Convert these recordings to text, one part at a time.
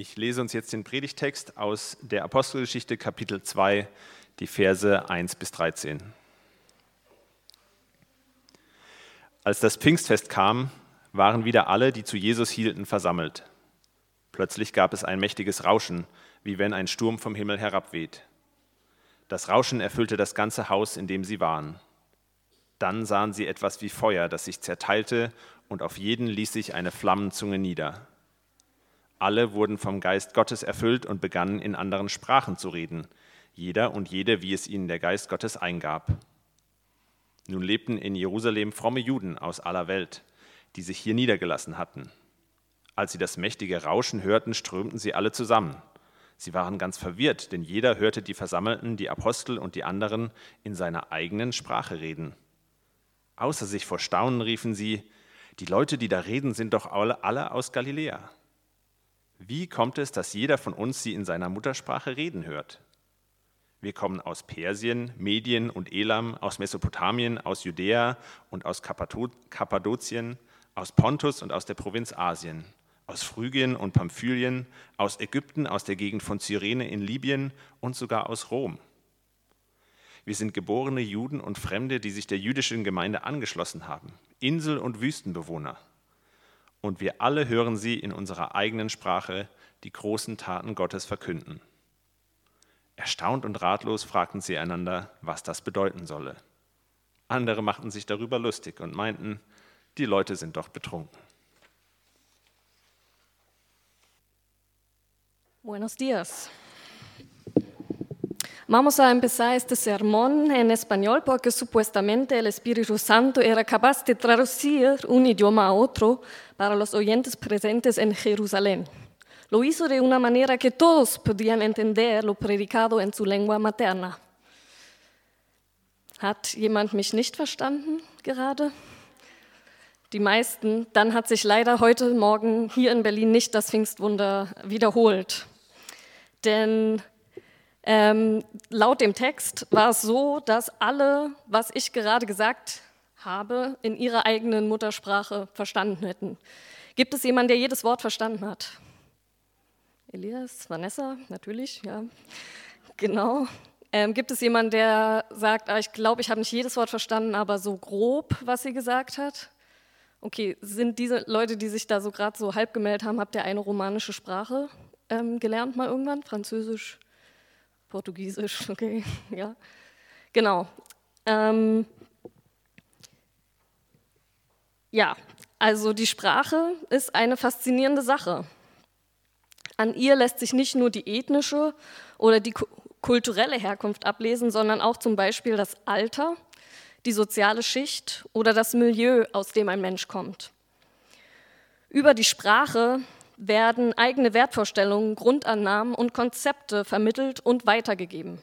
Ich lese uns jetzt den Predigtext aus der Apostelgeschichte Kapitel 2, die Verse 1 bis 13. Als das Pfingstfest kam, waren wieder alle, die zu Jesus hielten, versammelt. Plötzlich gab es ein mächtiges Rauschen, wie wenn ein Sturm vom Himmel herabweht. Das Rauschen erfüllte das ganze Haus, in dem sie waren. Dann sahen sie etwas wie Feuer, das sich zerteilte, und auf jeden ließ sich eine Flammenzunge nieder. Alle wurden vom Geist Gottes erfüllt und begannen in anderen Sprachen zu reden, jeder und jede, wie es ihnen der Geist Gottes eingab. Nun lebten in Jerusalem fromme Juden aus aller Welt, die sich hier niedergelassen hatten. Als sie das mächtige Rauschen hörten, strömten sie alle zusammen. Sie waren ganz verwirrt, denn jeder hörte die Versammelten, die Apostel und die anderen in seiner eigenen Sprache reden. Außer sich vor Staunen riefen sie, die Leute, die da reden, sind doch alle, aus Galiläa. Wie kommt es, dass jeder von uns sie in seiner Muttersprache reden hört? Wir kommen aus Persien, Medien und Elam, aus Mesopotamien, aus Judäa und aus Kappadokien, aus Pontus und aus der Provinz Asien, aus Phrygien und Pamphylien, aus Ägypten, aus der Gegend von Cyrene in Libyen und sogar aus Rom. Wir sind geborene Juden und Fremde, die sich der jüdischen Gemeinde angeschlossen haben, Insel- und Wüstenbewohner. Und wir alle hören sie in unserer eigenen Sprache die großen Taten Gottes verkünden. Erstaunt und ratlos fragten sie einander, was das bedeuten solle. Andere machten sich darüber lustig und meinten, die Leute sind doch betrunken. Buenos días. Vamos a empezar este sermón en español porque supuestamente el Espíritu Santo era capaz de traducir un idioma a otro para los oyentes presentes en Jerusalén. Lo hizo de una manera que todos podían entender lo predicado en su lengua materna. Hat jemand mich nicht verstanden gerade? Die meisten. Dann hat sich leider heute Morgen hier in Berlin nicht das Pfingstwunder wiederholt. Denn ähm, laut dem Text war es so, dass alle, was ich gerade gesagt habe, in ihrer eigenen Muttersprache verstanden hätten. Gibt es jemanden, der jedes Wort verstanden hat? Elias, Vanessa, natürlich, ja. Genau. Ähm, gibt es jemanden, der sagt, ah, ich glaube, ich habe nicht jedes Wort verstanden, aber so grob, was sie gesagt hat? Okay, sind diese Leute, die sich da so gerade so halb gemeldet haben, habt ihr eine romanische Sprache ähm, gelernt mal irgendwann? Französisch, Portugiesisch, okay, ja. Genau. Ähm, ja, also die Sprache ist eine faszinierende Sache. An ihr lässt sich nicht nur die ethnische oder die kulturelle Herkunft ablesen, sondern auch zum Beispiel das Alter, die soziale Schicht oder das Milieu, aus dem ein Mensch kommt. Über die Sprache werden eigene Wertvorstellungen, Grundannahmen und Konzepte vermittelt und weitergegeben.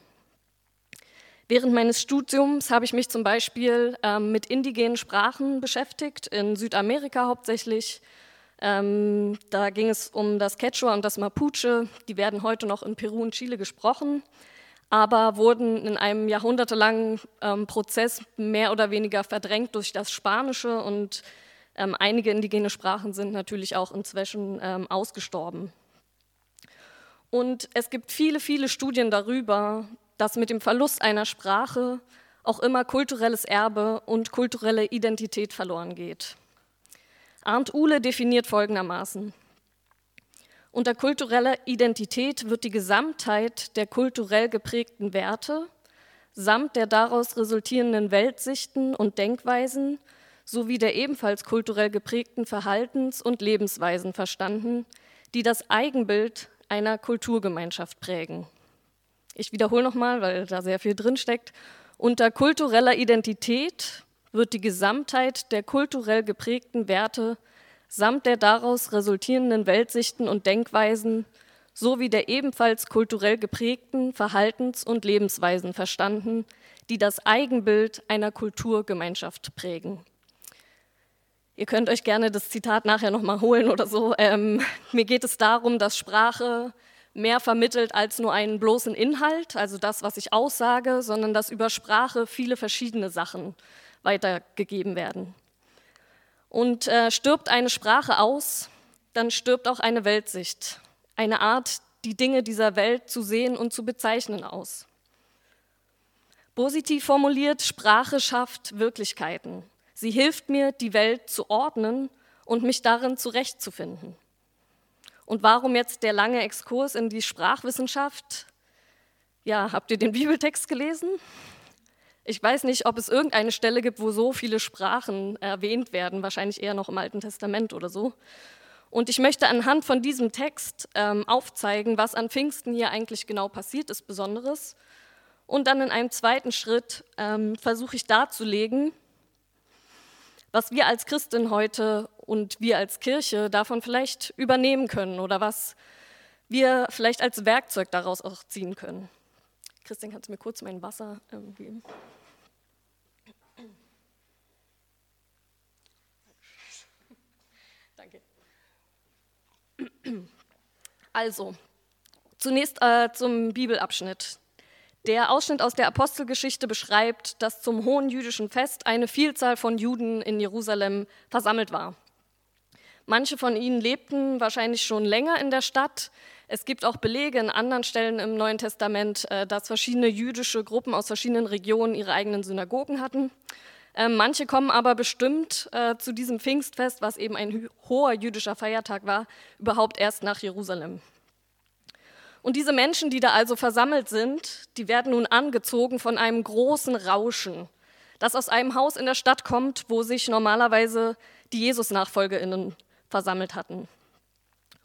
Während meines Studiums habe ich mich zum Beispiel ähm, mit indigenen Sprachen beschäftigt, in Südamerika hauptsächlich, ähm, da ging es um das Quechua und das Mapuche. Die werden heute noch in Peru und Chile gesprochen, aber wurden in einem jahrhundertelangen ähm, Prozess mehr oder weniger verdrängt durch das Spanische und ähm, einige indigene Sprachen sind natürlich auch inzwischen ähm, ausgestorben. Und es gibt viele, viele Studien darüber, dass mit dem Verlust einer Sprache auch immer kulturelles Erbe und kulturelle Identität verloren geht. Arndt Uhle definiert folgendermaßen. Unter kultureller Identität wird die Gesamtheit der kulturell geprägten Werte samt der daraus resultierenden Weltsichten und Denkweisen sowie der ebenfalls kulturell geprägten Verhaltens- und Lebensweisen verstanden, die das Eigenbild einer Kulturgemeinschaft prägen. Ich wiederhole nochmal, weil da sehr viel drinsteckt. Unter kultureller Identität wird die Gesamtheit der kulturell geprägten Werte samt der daraus resultierenden Weltsichten und Denkweisen sowie der ebenfalls kulturell geprägten Verhaltens- und Lebensweisen verstanden, die das Eigenbild einer Kulturgemeinschaft prägen. Ihr könnt euch gerne das Zitat nachher nochmal holen oder so. Ähm, mir geht es darum, dass Sprache mehr vermittelt als nur einen bloßen Inhalt, also das, was ich aussage, sondern dass über Sprache viele verschiedene Sachen weitergegeben werden. Und äh, stirbt eine Sprache aus, dann stirbt auch eine Weltsicht, eine Art, die Dinge dieser Welt zu sehen und zu bezeichnen aus. Positiv formuliert, Sprache schafft Wirklichkeiten. Sie hilft mir, die Welt zu ordnen und mich darin zurechtzufinden. Und warum jetzt der lange Exkurs in die Sprachwissenschaft? Ja, habt ihr den Bibeltext gelesen? Ich weiß nicht, ob es irgendeine Stelle gibt, wo so viele Sprachen erwähnt werden, wahrscheinlich eher noch im Alten Testament oder so. Und ich möchte anhand von diesem Text ähm, aufzeigen, was an Pfingsten hier eigentlich genau passiert ist, Besonderes. Und dann in einem zweiten Schritt ähm, versuche ich darzulegen, was wir als Christin heute und wir als Kirche davon vielleicht übernehmen können oder was wir vielleicht als Werkzeug daraus auch ziehen können. Christian, kannst du mir kurz mein Wasser ähm, geben? Danke. Also, zunächst äh, zum Bibelabschnitt. Der Ausschnitt aus der Apostelgeschichte beschreibt, dass zum hohen jüdischen Fest eine Vielzahl von Juden in Jerusalem versammelt war. Manche von ihnen lebten wahrscheinlich schon länger in der Stadt. Es gibt auch Belege in anderen Stellen im Neuen Testament, äh, dass verschiedene jüdische Gruppen aus verschiedenen Regionen ihre eigenen Synagogen hatten. Ähm, manche kommen aber bestimmt äh, zu diesem Pfingstfest, was eben ein hoher jüdischer Feiertag war, überhaupt erst nach Jerusalem. Und diese Menschen, die da also versammelt sind, die werden nun angezogen von einem großen Rauschen, das aus einem Haus in der Stadt kommt, wo sich normalerweise die Jesus-NachfolgerInnen versammelt hatten.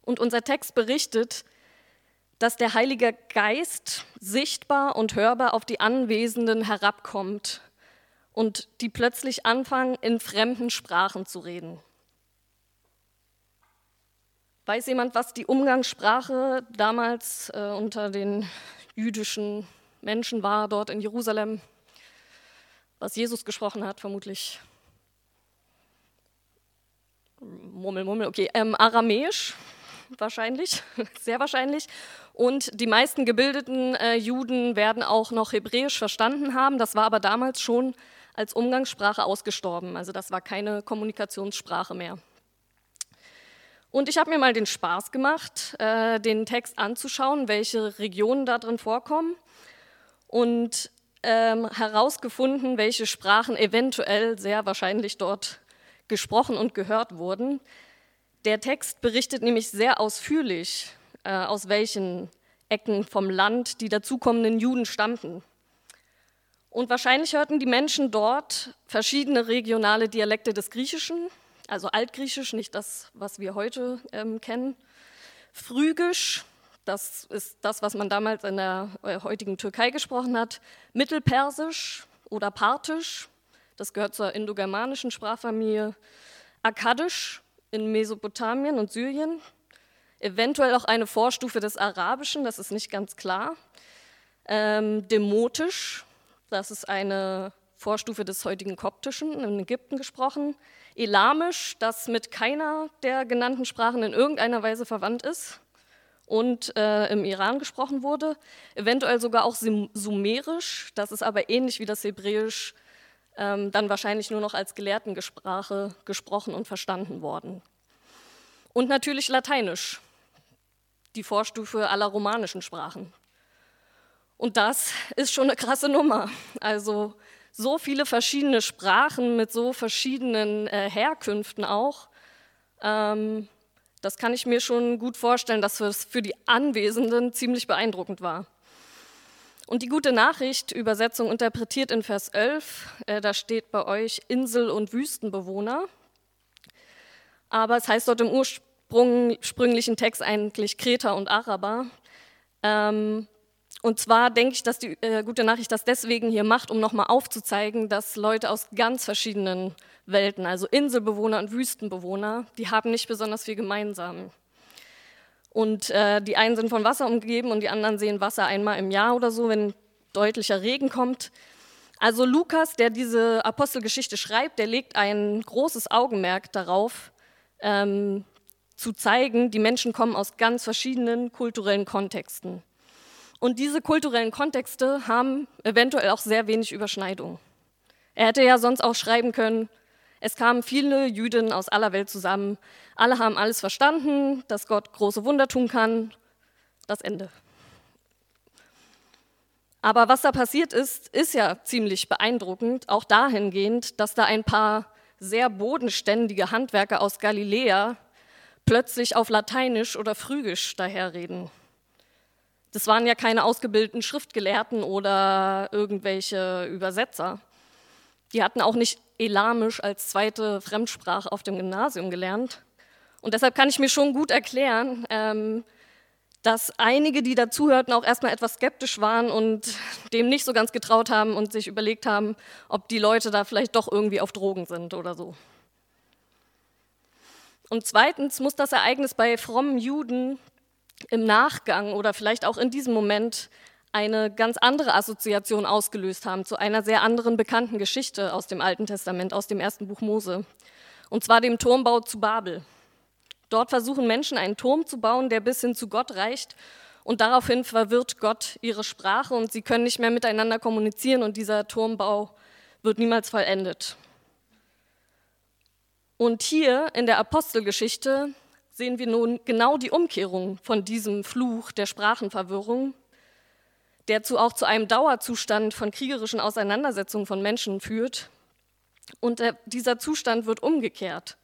Und unser Text berichtet, dass der Heilige Geist sichtbar und hörbar auf die Anwesenden herabkommt und die plötzlich anfangen, in fremden Sprachen zu reden. Weiß jemand, was die Umgangssprache damals äh, unter den jüdischen Menschen war, dort in Jerusalem? Was Jesus gesprochen hat, vermutlich. Mummel, Mummel, okay. Ähm, Aramäisch, wahrscheinlich, sehr wahrscheinlich. Und die meisten gebildeten äh, Juden werden auch noch Hebräisch verstanden haben. Das war aber damals schon als Umgangssprache ausgestorben. Also das war keine Kommunikationssprache mehr. Und ich habe mir mal den Spaß gemacht, äh, den Text anzuschauen, welche Regionen da drin vorkommen und ähm, herausgefunden, welche Sprachen eventuell sehr wahrscheinlich dort gesprochen und gehört wurden. Der Text berichtet nämlich sehr ausführlich, äh, aus welchen Ecken vom Land die dazukommenden Juden stammten. Und wahrscheinlich hörten die Menschen dort verschiedene regionale Dialekte des Griechischen, also Altgriechisch, nicht das, was wir heute ähm, kennen. Phrygisch, das ist das, was man damals in der äh, heutigen Türkei gesprochen hat. Mittelpersisch oder Parthisch, das gehört zur indogermanischen Sprachfamilie. Akkadisch in Mesopotamien und Syrien. Eventuell auch eine Vorstufe des Arabischen, das ist nicht ganz klar. Ähm, Demotisch, das ist eine Vorstufe des heutigen Koptischen in Ägypten gesprochen. Elamisch, das mit keiner der genannten Sprachen in irgendeiner Weise verwandt ist und äh, im Iran gesprochen wurde. Eventuell sogar auch Sumerisch, das ist aber ähnlich wie das Hebräisch ähm, dann wahrscheinlich nur noch als Gelehrtensprache gesprochen und verstanden worden. Und natürlich Lateinisch, die Vorstufe aller romanischen Sprachen. Und das ist schon eine krasse Nummer. Also so viele verschiedene Sprachen mit so verschiedenen äh, Herkünften auch. Ähm, das kann ich mir schon gut vorstellen, dass es für die Anwesenden ziemlich beeindruckend war. Und die gute Nachricht, Übersetzung interpretiert in Vers 11, äh, da steht bei euch Insel- und Wüstenbewohner. Aber es heißt dort im ursprünglichen Text eigentlich Kreter und Araber. Ähm, und zwar denke ich, dass die äh, gute Nachricht das deswegen hier macht, um nochmal aufzuzeigen, dass Leute aus ganz verschiedenen Welten, also Inselbewohner und Wüstenbewohner, die haben nicht besonders viel gemeinsam. Und äh, die einen sind von Wasser umgeben und die anderen sehen Wasser einmal im Jahr oder so, wenn deutlicher Regen kommt. Also Lukas, der diese Apostelgeschichte schreibt, der legt ein großes Augenmerk darauf, ähm, zu zeigen, die Menschen kommen aus ganz verschiedenen kulturellen Kontexten. Und diese kulturellen Kontexte haben eventuell auch sehr wenig Überschneidung. Er hätte ja sonst auch schreiben können, es kamen viele Jüdinnen aus aller Welt zusammen. Alle haben alles verstanden, dass Gott große Wunder tun kann Das Ende. Aber was da passiert ist, ist ja ziemlich beeindruckend, auch dahingehend, dass da ein paar sehr bodenständige Handwerker aus Galiläa plötzlich auf Lateinisch oder Phrygisch daherreden. Das waren ja keine ausgebildeten Schriftgelehrten oder irgendwelche Übersetzer. Die hatten auch nicht Elamisch als zweite Fremdsprache auf dem Gymnasium gelernt. Und deshalb kann ich mir schon gut erklären, ähm, dass einige, die dazuhörten, auch erstmal etwas skeptisch waren und dem nicht so ganz getraut haben und sich überlegt haben, ob die Leute da vielleicht doch irgendwie auf Drogen sind oder so. Und zweitens muss das Ereignis bei frommen Juden im Nachgang oder vielleicht auch in diesem Moment eine ganz andere Assoziation ausgelöst haben zu einer sehr anderen bekannten Geschichte aus dem Alten Testament, aus dem ersten Buch Mose, und zwar dem Turmbau zu Babel. Dort versuchen Menschen einen Turm zu bauen, der bis hin zu Gott reicht. Und daraufhin verwirrt Gott ihre Sprache und sie können nicht mehr miteinander kommunizieren und dieser Turmbau wird niemals vollendet. Und hier in der Apostelgeschichte sehen wir nun genau die Umkehrung von diesem Fluch der Sprachenverwirrung, der zu, auch zu einem Dauerzustand von kriegerischen Auseinandersetzungen von Menschen führt. Und der, dieser Zustand wird umgekehrt.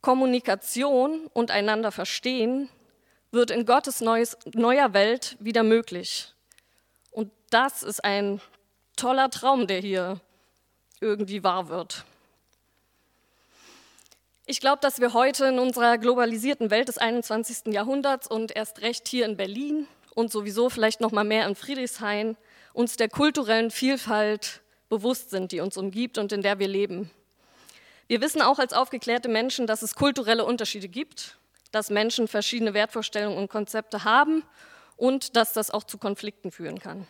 Kommunikation und einander verstehen wird in Gottes neues, neuer Welt wieder möglich. Und das ist ein toller Traum, der hier irgendwie wahr wird. Ich glaube, dass wir heute in unserer globalisierten Welt des 21. Jahrhunderts und erst recht hier in Berlin und sowieso vielleicht noch mal mehr in Friedrichshain uns der kulturellen Vielfalt bewusst sind, die uns umgibt und in der wir leben. Wir wissen auch als aufgeklärte Menschen, dass es kulturelle Unterschiede gibt, dass Menschen verschiedene Wertvorstellungen und Konzepte haben und dass das auch zu Konflikten führen kann.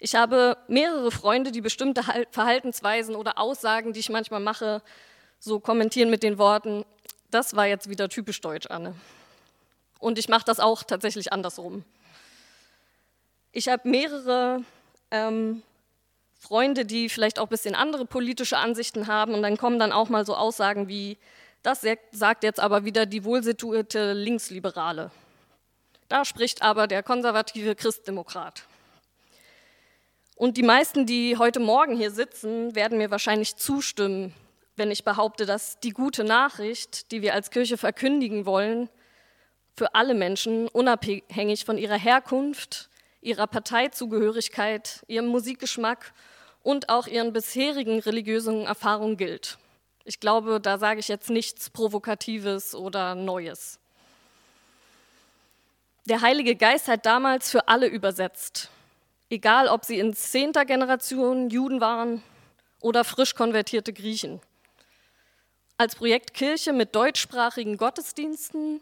Ich habe mehrere Freunde, die bestimmte Verhaltensweisen oder Aussagen, die ich manchmal mache, so kommentieren mit den Worten, das war jetzt wieder typisch deutsch, Anne. Und ich mache das auch tatsächlich andersrum. Ich habe mehrere ähm, Freunde, die vielleicht auch ein bisschen andere politische Ansichten haben und dann kommen dann auch mal so Aussagen wie, das sagt jetzt aber wieder die wohlsituierte Linksliberale. Da spricht aber der konservative Christdemokrat. Und die meisten, die heute Morgen hier sitzen, werden mir wahrscheinlich zustimmen, wenn ich behaupte, dass die gute Nachricht, die wir als Kirche verkündigen wollen, für alle Menschen, unabhängig von ihrer Herkunft, ihrer Parteizugehörigkeit, ihrem Musikgeschmack und auch ihren bisherigen religiösen Erfahrungen gilt. Ich glaube, da sage ich jetzt nichts Provokatives oder Neues. Der Heilige Geist hat damals für alle übersetzt, egal ob sie in zehnter Generation Juden waren oder frisch konvertierte Griechen. Als Projekt Kirche mit deutschsprachigen Gottesdiensten,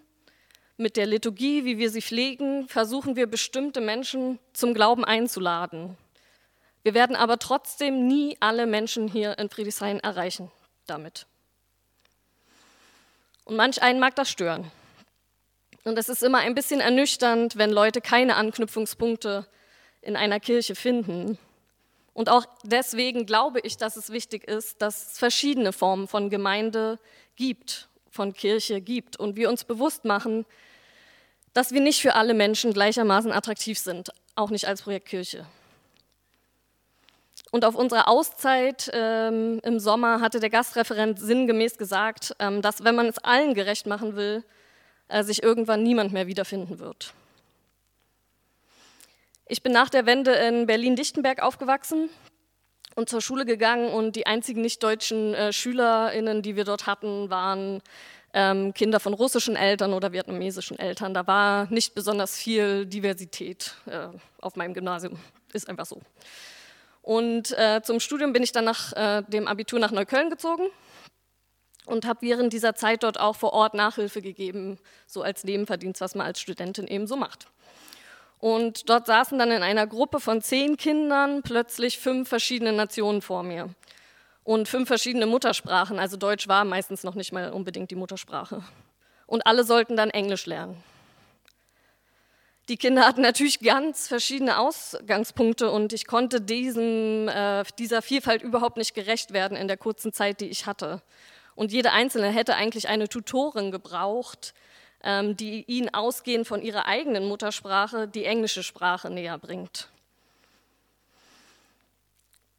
mit der Liturgie, wie wir sie pflegen, versuchen wir bestimmte Menschen zum Glauben einzuladen. Wir werden aber trotzdem nie alle Menschen hier in Friedrichshain erreichen damit. Und manch einen mag das stören. Und es ist immer ein bisschen ernüchternd, wenn Leute keine Anknüpfungspunkte in einer Kirche finden und auch deswegen glaube ich, dass es wichtig ist, dass es verschiedene Formen von Gemeinde gibt, von Kirche gibt und wir uns bewusst machen, dass wir nicht für alle Menschen gleichermaßen attraktiv sind, auch nicht als Projekt Kirche. Und auf unserer Auszeit ähm, im Sommer hatte der Gastreferent sinngemäß gesagt, ähm, dass wenn man es allen gerecht machen will, äh, sich irgendwann niemand mehr wiederfinden wird. Ich bin nach der Wende in Berlin-Dichtenberg aufgewachsen und zur Schule gegangen und die einzigen nicht-deutschen äh, SchülerInnen, die wir dort hatten, waren ähm, Kinder von russischen Eltern oder vietnamesischen Eltern. Da war nicht besonders viel Diversität äh, auf meinem Gymnasium. Ist einfach so. Und äh, zum Studium bin ich dann nach äh, dem Abitur nach Neukölln gezogen und habe während dieser Zeit dort auch vor Ort Nachhilfe gegeben, so als Nebenverdienst, was man als Studentin eben so macht. Und dort saßen dann in einer Gruppe von zehn Kindern plötzlich fünf verschiedene Nationen vor mir und fünf verschiedene Muttersprachen. Also Deutsch war meistens noch nicht mal unbedingt die Muttersprache. Und alle sollten dann Englisch lernen. Die Kinder hatten natürlich ganz verschiedene Ausgangspunkte und ich konnte diesem, äh, dieser Vielfalt überhaupt nicht gerecht werden in der kurzen Zeit, die ich hatte. Und jede Einzelne hätte eigentlich eine Tutorin gebraucht, die ihnen ausgehend von ihrer eigenen Muttersprache die englische Sprache näher bringt.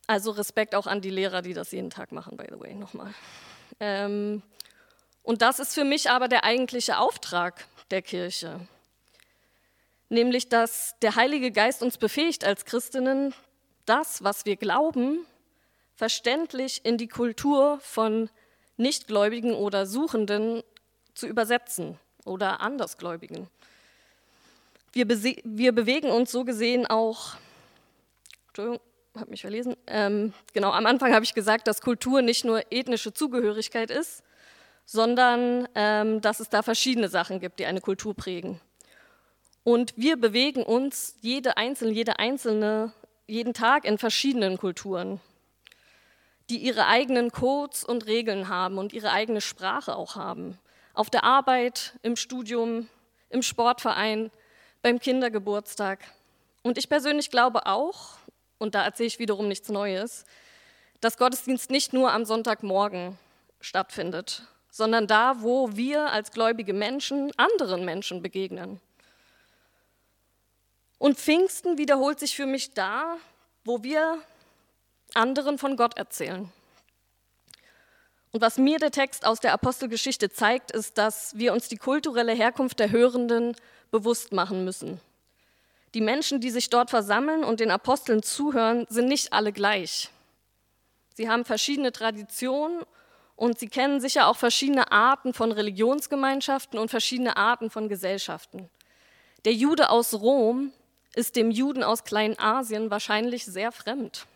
Also Respekt auch an die Lehrer, die das jeden Tag machen, by the way, nochmal. Ähm, und das ist für mich aber der eigentliche Auftrag der Kirche, nämlich dass der Heilige Geist uns befähigt als Christinnen, das, was wir glauben, verständlich in die Kultur von Nichtgläubigen oder Suchenden zu übersetzen oder Andersgläubigen. Wir, wir bewegen uns so gesehen auch, Entschuldigung, habe mich verlesen. Ähm, genau, am Anfang habe ich gesagt, dass Kultur nicht nur ethnische Zugehörigkeit ist, sondern ähm, dass es da verschiedene Sachen gibt, die eine Kultur prägen. Und wir bewegen uns, jede Einzelne, jede Einzelne, jeden Tag in verschiedenen Kulturen, die ihre eigenen Codes und Regeln haben und ihre eigene Sprache auch haben. Auf der Arbeit, im Studium, im Sportverein, beim Kindergeburtstag. Und ich persönlich glaube auch, und da erzähle ich wiederum nichts Neues, dass Gottesdienst nicht nur am Sonntagmorgen stattfindet, sondern da, wo wir als gläubige Menschen anderen Menschen begegnen. Und Pfingsten wiederholt sich für mich da, wo wir anderen von Gott erzählen. Und was mir der Text aus der Apostelgeschichte zeigt, ist, dass wir uns die kulturelle Herkunft der Hörenden bewusst machen müssen. Die Menschen, die sich dort versammeln und den Aposteln zuhören, sind nicht alle gleich. Sie haben verschiedene Traditionen und sie kennen sicher auch verschiedene Arten von Religionsgemeinschaften und verschiedene Arten von Gesellschaften. Der Jude aus Rom ist dem Juden aus Kleinasien wahrscheinlich sehr fremd.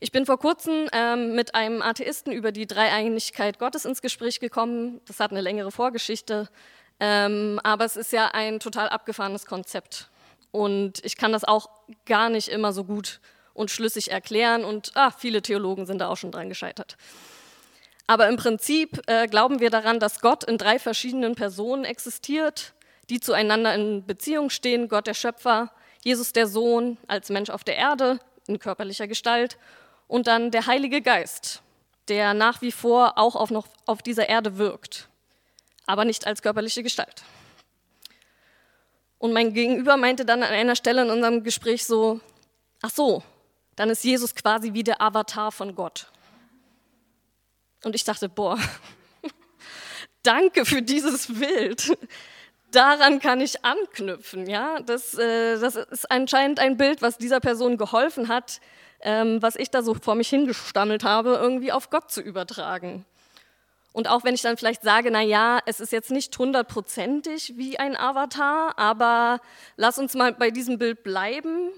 Ich bin vor kurzem ähm, mit einem Atheisten über die Dreieinigkeit Gottes ins Gespräch gekommen. Das hat eine längere Vorgeschichte. Ähm, aber es ist ja ein total abgefahrenes Konzept. Und ich kann das auch gar nicht immer so gut und schlüssig erklären. Und ah, viele Theologen sind da auch schon dran gescheitert. Aber im Prinzip äh, glauben wir daran, dass Gott in drei verschiedenen Personen existiert, die zueinander in Beziehung stehen. Gott der Schöpfer, Jesus der Sohn als Mensch auf der Erde in körperlicher Gestalt und dann der Heilige Geist, der nach wie vor auch auf, noch auf dieser Erde wirkt aber nicht als körperliche Gestalt. Und mein Gegenüber meinte dann an einer Stelle in unserem Gespräch so, ach so, dann ist Jesus quasi wie der Avatar von Gott. Und ich dachte, boah, danke für dieses Bild. Daran kann ich anknüpfen. Ja? Das, äh, das ist anscheinend ein Bild, was dieser Person geholfen hat, ähm, was ich da so vor mich hingestammelt habe, irgendwie auf Gott zu übertragen. Und auch wenn ich dann vielleicht sage, na ja, es ist jetzt nicht hundertprozentig wie ein Avatar, aber lass uns mal bei diesem Bild bleiben,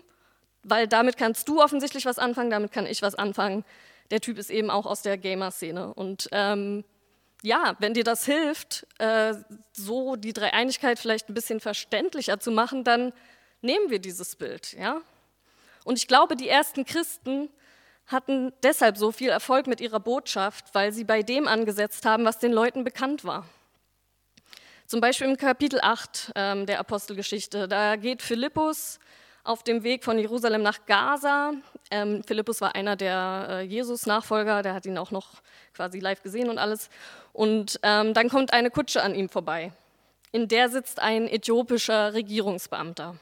weil damit kannst du offensichtlich was anfangen, damit kann ich was anfangen. Der Typ ist eben auch aus der Gamer-Szene. Und ähm, ja, wenn dir das hilft, äh, so die Dreieinigkeit vielleicht ein bisschen verständlicher zu machen, dann nehmen wir dieses Bild. Ja? Und ich glaube, die ersten Christen hatten deshalb so viel Erfolg mit ihrer Botschaft, weil sie bei dem angesetzt haben, was den Leuten bekannt war. Zum Beispiel im Kapitel 8 ähm, der Apostelgeschichte, da geht Philippus auf dem Weg von Jerusalem nach Gaza. Ähm, Philippus war einer der äh, Jesus-Nachfolger, der hat ihn auch noch quasi live gesehen und alles. Und ähm, dann kommt eine Kutsche an ihm vorbei. In der sitzt ein äthiopischer Regierungsbeamter.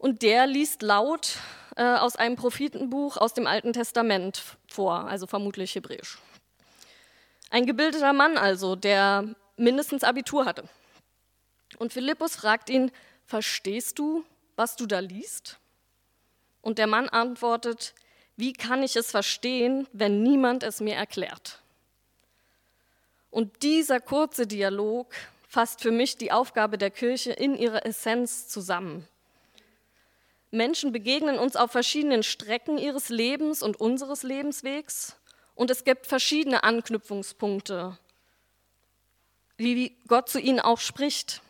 Und der liest laut äh, aus einem Prophetenbuch aus dem Alten Testament vor, also vermutlich hebräisch. Ein gebildeter Mann also, der mindestens Abitur hatte. Und Philippus fragt ihn, verstehst du, was du da liest? Und der Mann antwortet, wie kann ich es verstehen, wenn niemand es mir erklärt? Und dieser kurze Dialog fasst für mich die Aufgabe der Kirche in ihrer Essenz zusammen. Menschen begegnen uns auf verschiedenen Strecken ihres Lebens und unseres Lebenswegs und es gibt verschiedene Anknüpfungspunkte, wie Gott zu ihnen auch spricht.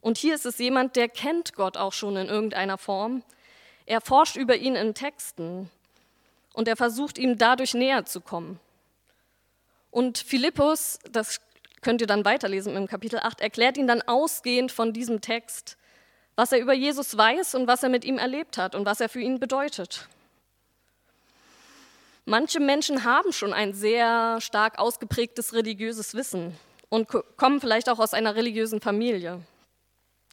Und hier ist es jemand, der kennt Gott auch schon in irgendeiner Form. Er forscht über ihn in Texten und er versucht ihm dadurch näher zu kommen. Und Philippus, das könnt ihr dann weiterlesen im Kapitel 8, erklärt ihn dann ausgehend von diesem Text, was er über Jesus weiß und was er mit ihm erlebt hat und was er für ihn bedeutet. Manche Menschen haben schon ein sehr stark ausgeprägtes religiöses Wissen und kommen vielleicht auch aus einer religiösen Familie.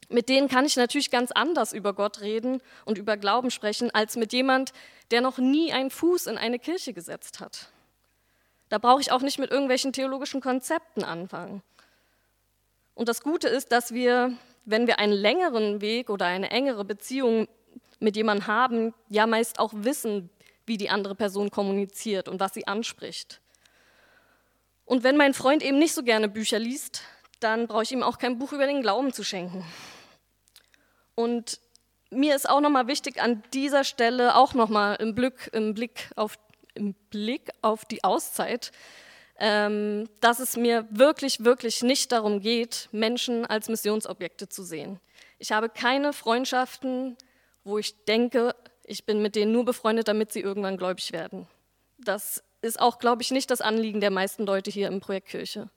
Mit denen kann ich natürlich ganz anders über Gott reden und über Glauben sprechen, als mit jemand, der noch nie einen Fuß in eine Kirche gesetzt hat. Da brauche ich auch nicht mit irgendwelchen theologischen Konzepten anfangen. Und das Gute ist, dass wir, wenn wir einen längeren Weg oder eine engere Beziehung mit jemandem haben, ja meist auch wissen, wie die andere Person kommuniziert und was sie anspricht. Und wenn mein Freund eben nicht so gerne Bücher liest, dann brauche ich ihm auch kein Buch über den Glauben zu schenken. Und mir ist auch nochmal wichtig, an dieser Stelle auch nochmal im Blick, im, Blick im Blick auf die Auszeit, ähm, dass es mir wirklich, wirklich nicht darum geht, Menschen als Missionsobjekte zu sehen. Ich habe keine Freundschaften, wo ich denke, ich bin mit denen nur befreundet, damit sie irgendwann gläubig werden. Das ist auch, glaube ich, nicht das Anliegen der meisten Leute hier im Projekt Kirche.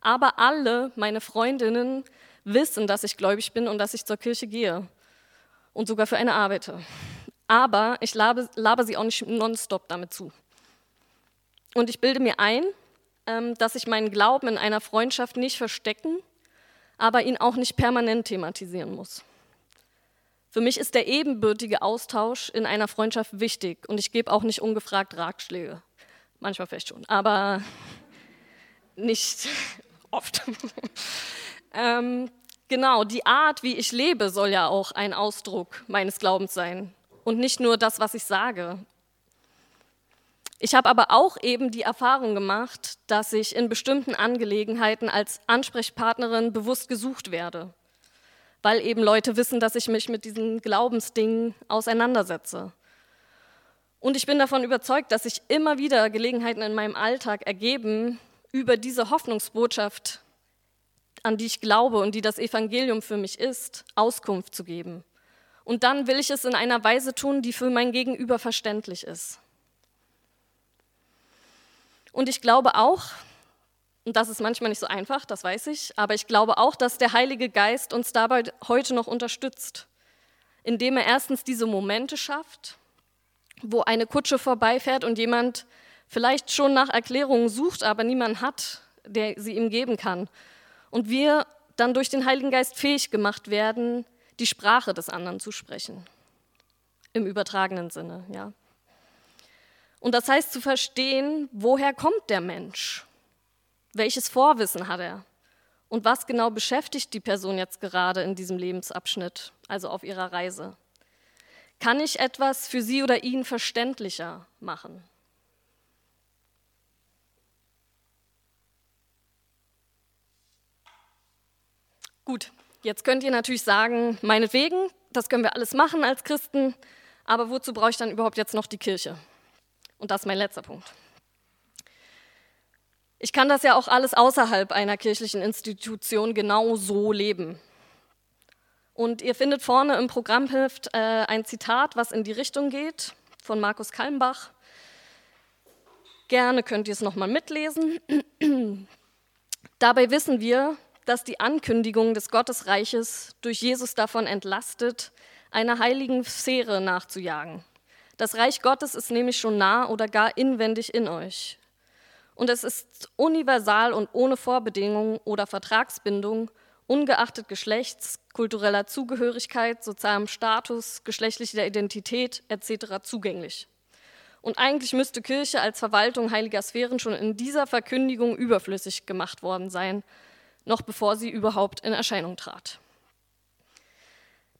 Aber alle meine Freundinnen wissen, dass ich gläubig bin und dass ich zur Kirche gehe und sogar für eine arbeite. Aber ich labe, labe sie auch nicht nonstop damit zu. Und ich bilde mir ein, dass ich meinen Glauben in einer Freundschaft nicht verstecken, aber ihn auch nicht permanent thematisieren muss. Für mich ist der ebenbürtige Austausch in einer Freundschaft wichtig und ich gebe auch nicht ungefragt Ratschläge. Manchmal vielleicht schon, aber nicht oft. ähm, genau, die Art, wie ich lebe, soll ja auch ein Ausdruck meines Glaubens sein und nicht nur das, was ich sage. Ich habe aber auch eben die Erfahrung gemacht, dass ich in bestimmten Angelegenheiten als Ansprechpartnerin bewusst gesucht werde, weil eben Leute wissen, dass ich mich mit diesen Glaubensdingen auseinandersetze. Und ich bin davon überzeugt, dass sich immer wieder Gelegenheiten in meinem Alltag ergeben, über diese Hoffnungsbotschaft, an die ich glaube und die das Evangelium für mich ist, Auskunft zu geben. Und dann will ich es in einer Weise tun, die für mein Gegenüber verständlich ist. Und ich glaube auch, und das ist manchmal nicht so einfach, das weiß ich, aber ich glaube auch, dass der Heilige Geist uns dabei heute noch unterstützt, indem er erstens diese Momente schafft, wo eine Kutsche vorbeifährt und jemand vielleicht schon nach Erklärungen sucht, aber niemand hat, der sie ihm geben kann. Und wir dann durch den Heiligen Geist fähig gemacht werden, die Sprache des anderen zu sprechen. Im übertragenen Sinne, ja. Und das heißt zu verstehen, woher kommt der Mensch? Welches Vorwissen hat er? Und was genau beschäftigt die Person jetzt gerade in diesem Lebensabschnitt, also auf ihrer Reise? Kann ich etwas für sie oder ihn verständlicher machen? Gut, jetzt könnt ihr natürlich sagen, meinetwegen, das können wir alles machen als Christen, aber wozu brauche ich dann überhaupt jetzt noch die Kirche? Und das ist mein letzter Punkt. Ich kann das ja auch alles außerhalb einer kirchlichen Institution genau so leben. Und ihr findet vorne im Programmheft äh, ein Zitat, was in die Richtung geht, von Markus Kalmbach. Gerne könnt ihr es nochmal mitlesen. Dabei wissen wir, dass die Ankündigung des Gottesreiches durch Jesus davon entlastet, einer heiligen Sphäre nachzujagen. Das Reich Gottes ist nämlich schon nah oder gar inwendig in euch. Und es ist universal und ohne Vorbedingungen oder Vertragsbindung, ungeachtet Geschlechts, kultureller Zugehörigkeit, sozialem Status, geschlechtlicher Identität etc. zugänglich. Und eigentlich müsste Kirche als Verwaltung heiliger Sphären schon in dieser Verkündigung überflüssig gemacht worden sein, noch bevor sie überhaupt in Erscheinung trat.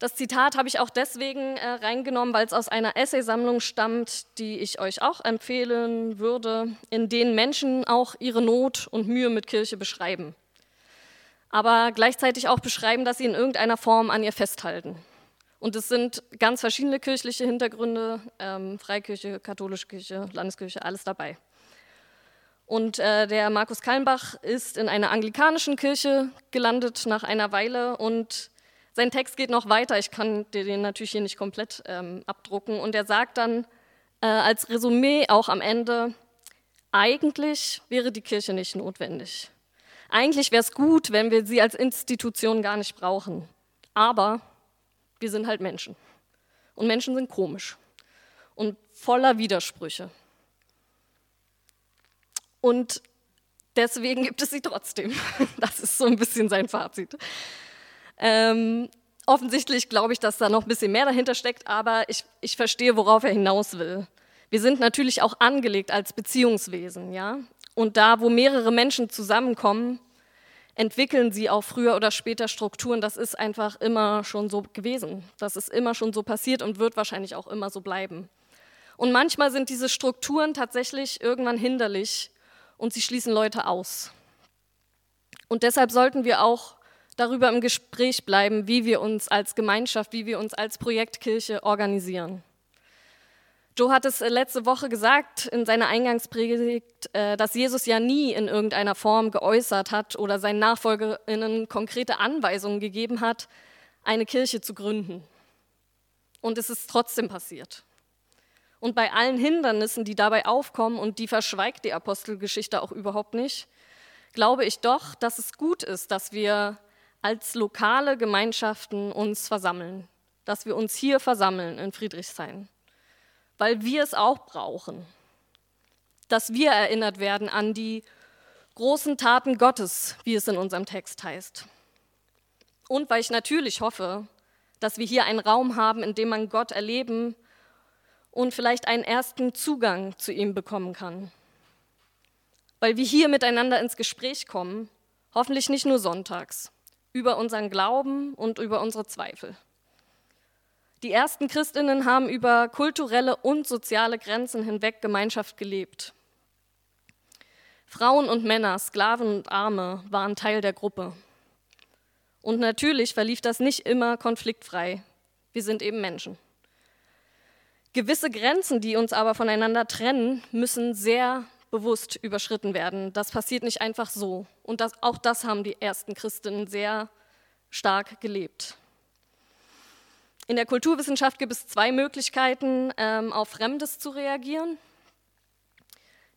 Das Zitat habe ich auch deswegen äh, reingenommen, weil es aus einer Essaysammlung stammt, die ich euch auch empfehlen würde, in denen Menschen auch ihre Not und Mühe mit Kirche beschreiben, aber gleichzeitig auch beschreiben, dass sie in irgendeiner Form an ihr festhalten. Und es sind ganz verschiedene kirchliche Hintergründe, ähm, Freikirche, katholische Kirche, Landeskirche, alles dabei. Und äh, der Markus Kallenbach ist in einer anglikanischen Kirche gelandet nach einer Weile und sein Text geht noch weiter. Ich kann dir den natürlich hier nicht komplett ähm, abdrucken. Und er sagt dann äh, als Resümee auch am Ende, eigentlich wäre die Kirche nicht notwendig. Eigentlich wäre es gut, wenn wir sie als Institution gar nicht brauchen. Aber wir sind halt Menschen. Und Menschen sind komisch und voller Widersprüche. Und Deswegen gibt es sie trotzdem. Das ist so ein bisschen sein Fazit. Ähm, offensichtlich glaube ich, dass da noch ein bisschen mehr dahinter steckt, aber ich, ich verstehe, worauf er hinaus will. Wir sind natürlich auch angelegt als Beziehungswesen, ja. Und da, wo mehrere Menschen zusammenkommen, entwickeln sie auch früher oder später Strukturen. Das ist einfach immer schon so gewesen. Das ist immer schon so passiert und wird wahrscheinlich auch immer so bleiben. Und manchmal sind diese Strukturen tatsächlich irgendwann hinderlich und sie schließen Leute aus. Und deshalb sollten wir auch darüber im Gespräch bleiben, wie wir uns als Gemeinschaft, wie wir uns als Projektkirche organisieren. Joe hat es letzte Woche gesagt in seiner Eingangspredigt, äh, dass Jesus ja nie in irgendeiner Form geäußert hat oder seinen Nachfolgerinnen konkrete Anweisungen gegeben hat, eine Kirche zu gründen. Und es ist trotzdem passiert. Und bei allen Hindernissen, die dabei aufkommen, und die verschweigt die Apostelgeschichte auch überhaupt nicht, glaube ich doch, dass es gut ist, dass wir als lokale Gemeinschaften uns versammeln, dass wir uns hier versammeln in Friedrichshain, weil wir es auch brauchen, dass wir erinnert werden an die großen Taten Gottes, wie es in unserem Text heißt. Und weil ich natürlich hoffe, dass wir hier einen Raum haben, in dem man Gott erleben und vielleicht einen ersten Zugang zu ihm bekommen kann. Weil wir hier miteinander ins Gespräch kommen, hoffentlich nicht nur sonntags, über unseren Glauben und über unsere Zweifel. Die ersten Christinnen haben über kulturelle und soziale Grenzen hinweg Gemeinschaft gelebt. Frauen und Männer, Sklaven und Arme waren Teil der Gruppe. Und natürlich verlief das nicht immer konfliktfrei. Wir sind eben Menschen. Gewisse Grenzen, die uns aber voneinander trennen, müssen sehr bewusst überschritten werden. Das passiert nicht einfach so. Und das, auch das haben die ersten Christen sehr stark gelebt. In der Kulturwissenschaft gibt es zwei Möglichkeiten, ähm, auf Fremdes zu reagieren.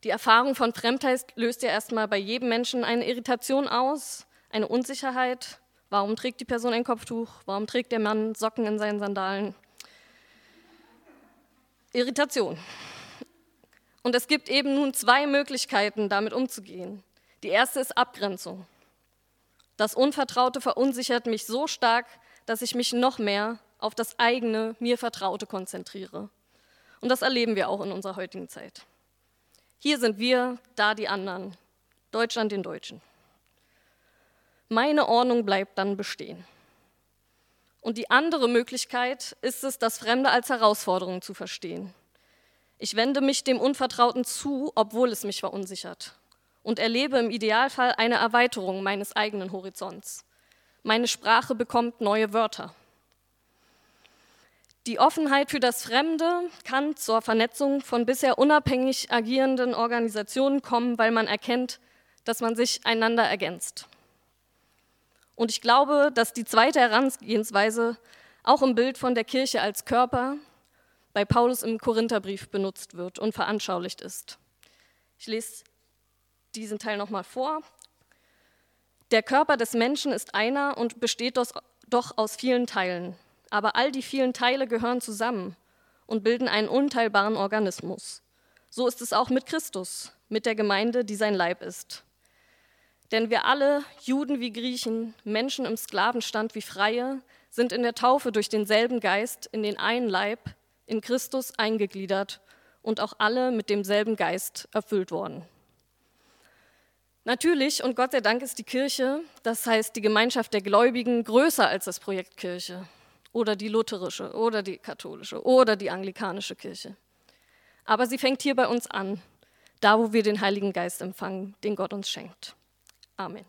Die Erfahrung von Fremdheit löst ja erstmal bei jedem Menschen eine Irritation aus, eine Unsicherheit. Warum trägt die Person ein Kopftuch? Warum trägt der Mann Socken in seinen Sandalen? Irritation. Und es gibt eben nun zwei Möglichkeiten, damit umzugehen. Die erste ist Abgrenzung. Das Unvertraute verunsichert mich so stark, dass ich mich noch mehr auf das eigene, mir Vertraute konzentriere. Und das erleben wir auch in unserer heutigen Zeit. Hier sind wir, da die anderen. Deutschland den Deutschen. Meine Ordnung bleibt dann bestehen. Und die andere Möglichkeit ist es, das Fremde als Herausforderung zu verstehen. Ich wende mich dem Unvertrauten zu, obwohl es mich verunsichert und erlebe im Idealfall eine Erweiterung meines eigenen Horizonts. Meine Sprache bekommt neue Wörter. Die Offenheit für das Fremde kann zur Vernetzung von bisher unabhängig agierenden Organisationen kommen, weil man erkennt, dass man sich einander ergänzt. Und ich glaube, dass die zweite Herangehensweise auch im Bild von der Kirche als Körper bei Paulus im Korintherbrief benutzt wird und veranschaulicht ist. Ich lese diesen Teil nochmal vor. Der Körper des Menschen ist einer und besteht doch aus vielen Teilen. Aber all die vielen Teile gehören zusammen und bilden einen unteilbaren Organismus. So ist es auch mit Christus, mit der Gemeinde, die sein Leib ist. Denn wir alle, Juden wie Griechen, Menschen im Sklavenstand wie Freie, sind in der Taufe durch denselben Geist in den einen Leib, in Christus eingegliedert und auch alle mit demselben Geist erfüllt worden. Natürlich und Gott sei Dank ist die Kirche, das heißt die Gemeinschaft der Gläubigen, größer als das Projekt Kirche oder die lutherische oder die katholische oder die anglikanische Kirche. Aber sie fängt hier bei uns an, da wo wir den Heiligen Geist empfangen, den Gott uns schenkt. Amen.